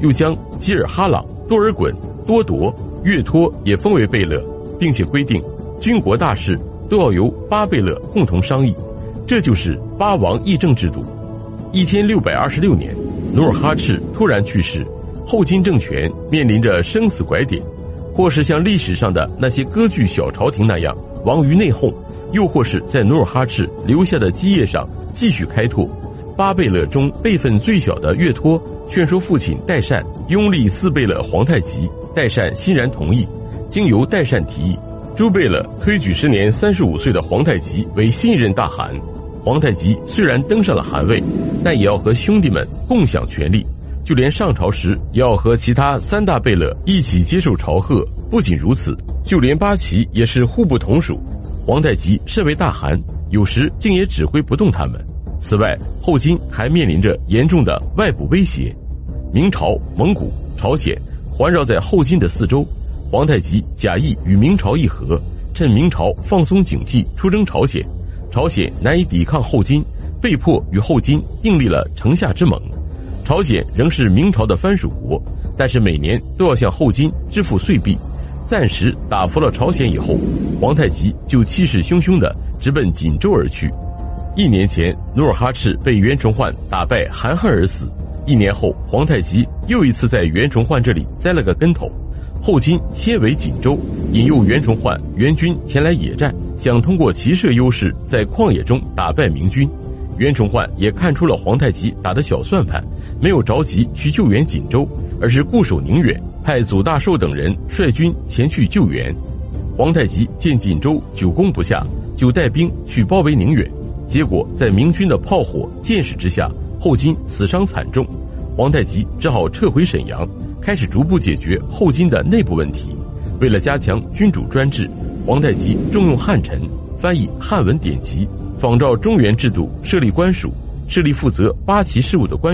又将吉尔哈朗、多尔衮、多铎、岳托也封为贝勒，并且规定军国大事都要由八贝勒共同商议，这就是八王议政制度。一千六百二十六年，努尔哈赤突然去世，后金政权面临着生死拐点，或是像历史上的那些割据小朝廷那样亡于内讧，又或是在努尔哈赤留下的基业上继续开拓。八贝勒中辈分最小的岳托劝说父亲代善拥立四贝勒皇太极，代善欣然同意。经由代善提议，诸贝勒推举时年三十五岁的皇太极为新任大汗。皇太极虽然登上了汗位，但也要和兄弟们共享权力，就连上朝时也要和其他三大贝勒一起接受朝贺。不仅如此，就连八旗也是互不同属。皇太极身为大汗，有时竟也指挥不动他们。此外，后金还面临着严重的外部威胁，明朝、蒙古、朝鲜环绕在后金的四周。皇太极假意与明朝议和，趁明朝放松警惕出征朝鲜，朝鲜难以抵抗后金，被迫与后金订立了城下之盟。朝鲜仍是明朝的藩属国，但是每年都要向后金支付岁币。暂时打服了朝鲜以后，皇太极就气势汹汹地直奔锦州而去。一年前，努尔哈赤被袁崇焕打败，含恨而死。一年后，皇太极又一次在袁崇焕这里栽了个跟头。后金先围锦州，引诱袁崇焕援军前来野战，想通过骑射优势在旷野中打败明军。袁崇焕也看出了皇太极打的小算盘，没有着急去救援锦州，而是固守宁远，派祖大寿等人率军前去救援。皇太极见锦州久攻不下，就带兵去包围宁远。结果在明军的炮火、箭矢之下，后金死伤惨重，皇太极只好撤回沈阳，开始逐步解决后金的内部问题。为了加强君主专制，皇太极重用汉臣，翻译汉文典籍，仿照中原制度设立官署，设立负责八旗事务的官。